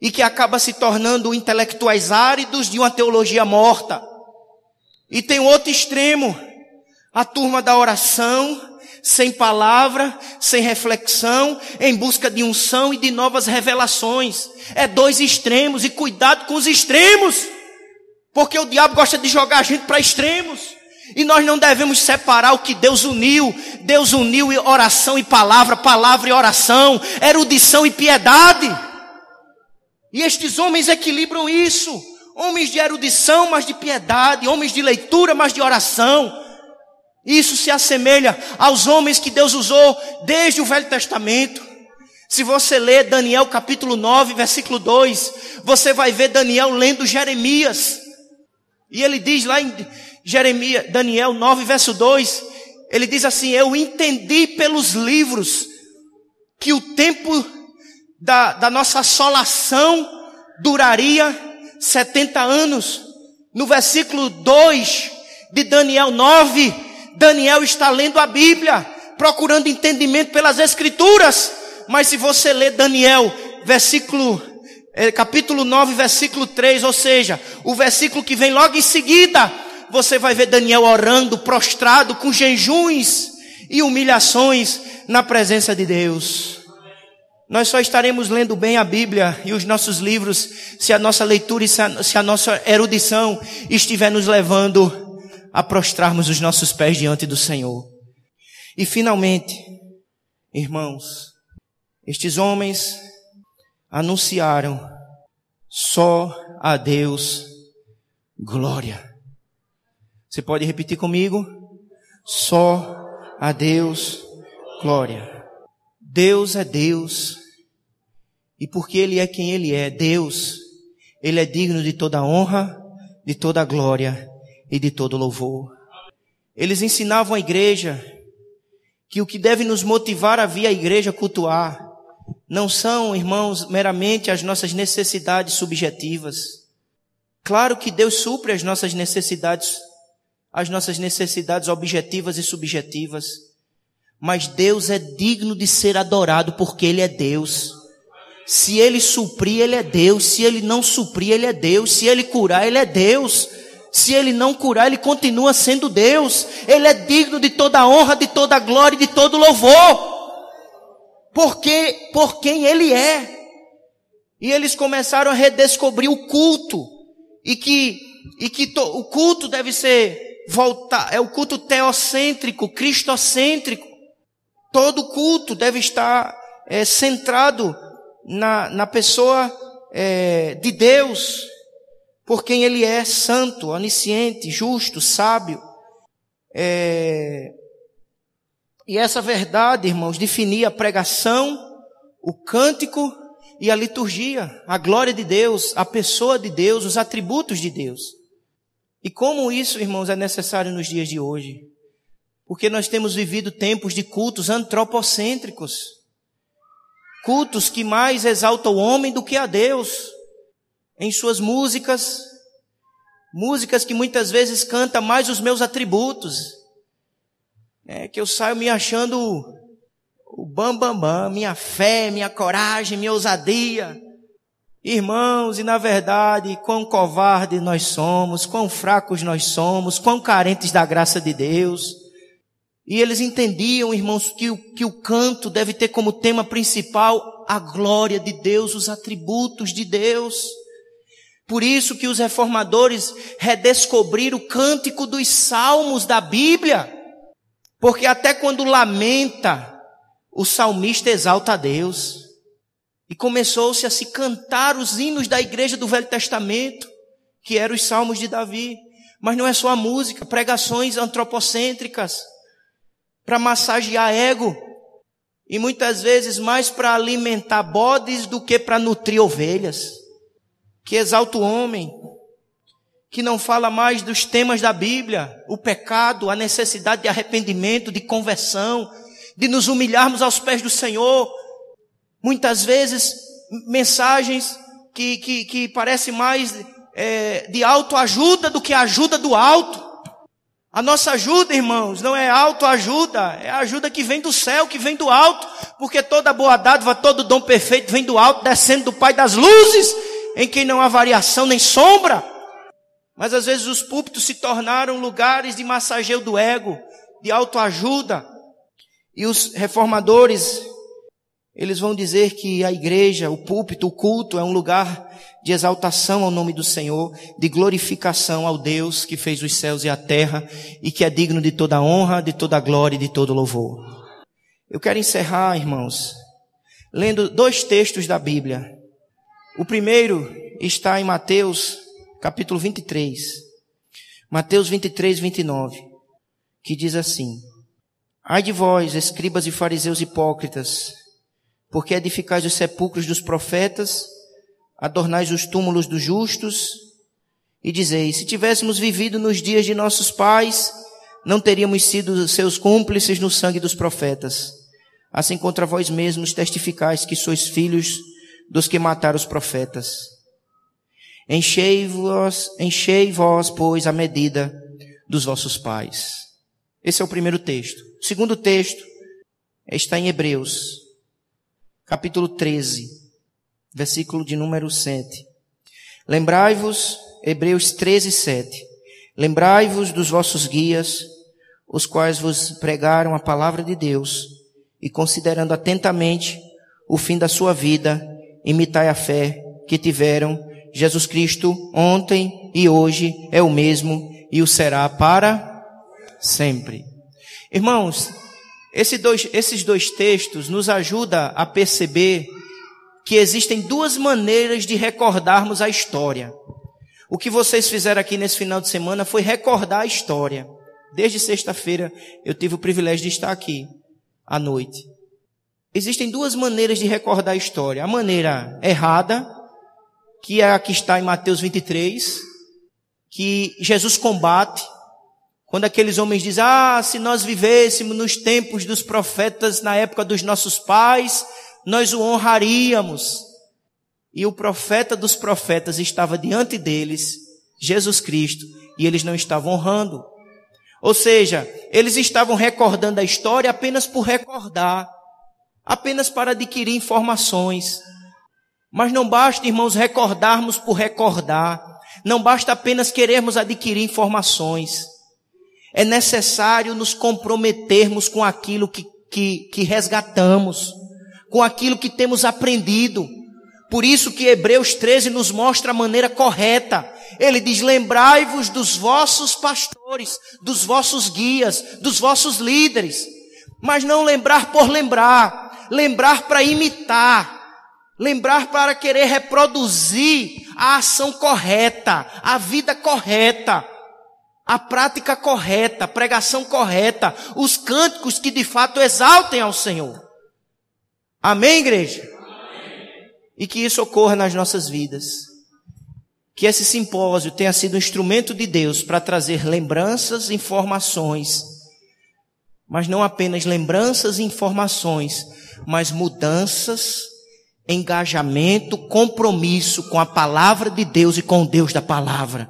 e que acaba se tornando intelectuais áridos de uma teologia morta. E tem outro extremo, a turma da oração, sem palavra, sem reflexão, em busca de unção e de novas revelações. É dois extremos e cuidado com os extremos. Porque o diabo gosta de jogar a gente para extremos. E nós não devemos separar o que Deus uniu. Deus uniu oração e palavra, palavra e oração, erudição e piedade. E estes homens equilibram isso. Homens de erudição, mas de piedade. Homens de leitura, mas de oração. Isso se assemelha aos homens que Deus usou desde o Velho Testamento. Se você ler Daniel capítulo 9, versículo 2, você vai ver Daniel lendo Jeremias. E ele diz lá em Jeremias, Daniel 9, verso 2, ele diz assim: Eu entendi pelos livros que o tempo da, da nossa assolação duraria 70 anos. No versículo 2 de Daniel 9, Daniel está lendo a Bíblia, procurando entendimento pelas Escrituras. Mas se você ler Daniel, versículo é, capítulo 9, versículo 3, ou seja, o versículo que vem logo em seguida, você vai ver Daniel orando, prostrado, com jejuns e humilhações na presença de Deus. Nós só estaremos lendo bem a Bíblia e os nossos livros se a nossa leitura e se a, se a nossa erudição estiver nos levando a prostrarmos os nossos pés diante do Senhor. E finalmente, irmãos, estes homens anunciaram só a Deus glória. Você pode repetir comigo? Só a Deus glória. Deus é Deus. E porque Ele é quem Ele é, Deus, Ele é digno de toda honra, de toda glória e de todo louvor. Eles ensinavam a igreja que o que deve nos motivar a vir à igreja cultuar não são, irmãos, meramente as nossas necessidades subjetivas. Claro que Deus supre as nossas necessidades, as nossas necessidades objetivas e subjetivas. Mas Deus é digno de ser adorado porque Ele é Deus. Se Ele suprir, Ele é Deus. Se Ele não suprir, Ele é Deus. Se Ele curar, Ele é Deus. Se Ele não curar, Ele continua sendo Deus. Ele é digno de toda honra, de toda glória e de todo louvor porque por quem ele é. E eles começaram a redescobrir o culto e que e que to, o culto deve ser voltar, é o culto teocêntrico, cristocêntrico. Todo culto deve estar é, centrado na, na pessoa é, de Deus, por quem Ele é santo, onisciente, justo, sábio. É, e essa verdade, irmãos, definia a pregação, o cântico e a liturgia, a glória de Deus, a pessoa de Deus, os atributos de Deus. E como isso, irmãos, é necessário nos dias de hoje? Porque nós temos vivido tempos de cultos antropocêntricos. Cultos que mais exaltam o homem do que a Deus. Em suas músicas, músicas que muitas vezes canta mais os meus atributos. É que eu saio me achando o bam bam bam, minha fé, minha coragem, minha ousadia. Irmãos, e na verdade, quão covardes nós somos, quão fracos nós somos, quão carentes da graça de Deus. E eles entendiam, irmãos, que o, que o canto deve ter como tema principal a glória de Deus, os atributos de Deus. Por isso que os reformadores redescobriram o cântico dos salmos da Bíblia. Porque até quando lamenta, o salmista exalta a Deus. E começou-se a se cantar os hinos da igreja do Velho Testamento, que eram os salmos de Davi. Mas não é só a música, pregações antropocêntricas, para massagear ego, e muitas vezes mais para alimentar bodes do que para nutrir ovelhas, que exalta o homem, que não fala mais dos temas da Bíblia, o pecado, a necessidade de arrependimento, de conversão, de nos humilharmos aos pés do Senhor, Muitas vezes, mensagens que, que, que parecem mais é, de autoajuda do que ajuda do alto. A nossa ajuda, irmãos, não é autoajuda, é a ajuda que vem do céu, que vem do alto, porque toda boa dádiva, todo dom perfeito vem do alto, descendo do Pai das luzes, em quem não há variação nem sombra. Mas às vezes os púlpitos se tornaram lugares de massageio do ego, de autoajuda. E os reformadores eles vão dizer que a igreja, o púlpito, o culto é um lugar de exaltação ao nome do Senhor, de glorificação ao Deus que fez os céus e a terra e que é digno de toda honra, de toda glória e de todo louvor. Eu quero encerrar, irmãos, lendo dois textos da Bíblia. O primeiro está em Mateus, capítulo 23. Mateus 23, 29, que diz assim: Ai de vós, escribas e fariseus hipócritas, porque edificais os sepulcros dos profetas, adornais os túmulos dos justos, e dizeis, se tivéssemos vivido nos dias de nossos pais, não teríamos sido seus cúmplices no sangue dos profetas. Assim contra vós mesmos testificais que sois filhos dos que mataram os profetas. Enchei-vos, enchei vós, pois, a medida dos vossos pais. Esse é o primeiro texto. O segundo texto está em Hebreus, capítulo 13, versículo de número 7. Lembrai-vos, Hebreus 13, 7. Lembrai-vos dos vossos guias, os quais vos pregaram a palavra de Deus, e considerando atentamente o fim da sua vida, imitai a fé que tiveram Jesus Cristo ontem e hoje é o mesmo e o será para sempre. Irmãos, esse dois, esses dois textos nos ajudam a perceber que existem duas maneiras de recordarmos a história. O que vocês fizeram aqui nesse final de semana foi recordar a história. Desde sexta-feira eu tive o privilégio de estar aqui à noite. Existem duas maneiras de recordar a história. A maneira errada, que é a que está em Mateus 23, que Jesus combate, quando aqueles homens dizem, ah, se nós vivêssemos nos tempos dos profetas, na época dos nossos pais, nós o honraríamos. E o profeta dos profetas estava diante deles, Jesus Cristo, e eles não estavam honrando. Ou seja, eles estavam recordando a história apenas por recordar, apenas para adquirir informações. Mas não basta, irmãos, recordarmos por recordar. Não basta apenas querermos adquirir informações é necessário nos comprometermos com aquilo que, que, que resgatamos, com aquilo que temos aprendido. Por isso que Hebreus 13 nos mostra a maneira correta Ele diz: lembrai-vos dos vossos pastores, dos vossos guias, dos vossos líderes. Mas não lembrar por lembrar, lembrar para imitar, lembrar para querer reproduzir a ação correta, a vida correta, a prática correta, a pregação correta, os cânticos que de fato exaltem ao Senhor. Amém, igreja? Amém. E que isso ocorra nas nossas vidas que esse simpósio tenha sido um instrumento de Deus para trazer lembranças, informações, mas não apenas lembranças e informações, mas mudanças, engajamento, compromisso com a palavra de Deus e com o Deus da palavra.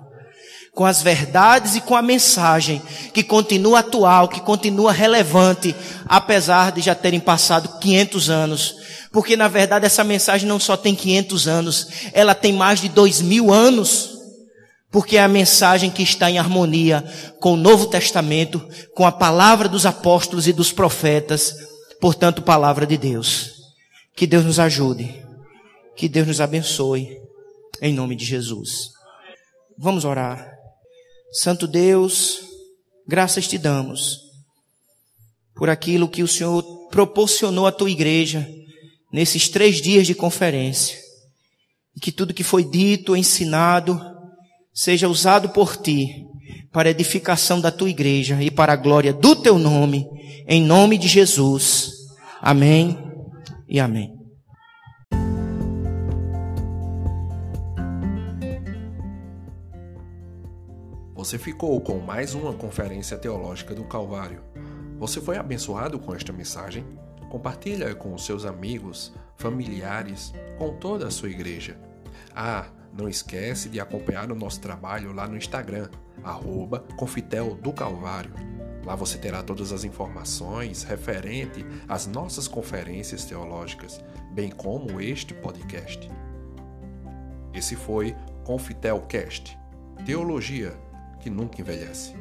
Com as verdades e com a mensagem que continua atual, que continua relevante, apesar de já terem passado 500 anos porque na verdade essa mensagem não só tem 500 anos, ela tem mais de dois mil anos. Porque é a mensagem que está em harmonia com o Novo Testamento, com a palavra dos apóstolos e dos profetas, portanto, palavra de Deus. Que Deus nos ajude. Que Deus nos abençoe. Em nome de Jesus. Vamos orar. Santo Deus, graças te damos por aquilo que o Senhor proporcionou à tua igreja nesses três dias de conferência. Que tudo que foi dito, ensinado, seja usado por ti para edificação da tua igreja e para a glória do teu nome, em nome de Jesus. Amém e amém. Você ficou com mais uma conferência teológica do Calvário. Você foi abençoado com esta mensagem? Compartilha com seus amigos, familiares, com toda a sua igreja. Ah, não esquece de acompanhar o nosso trabalho lá no Instagram, arroba do Calvário. Lá você terá todas as informações referente às nossas conferências teológicas, bem como este podcast. Esse foi Confitelcast, teologia que nunca envelhece.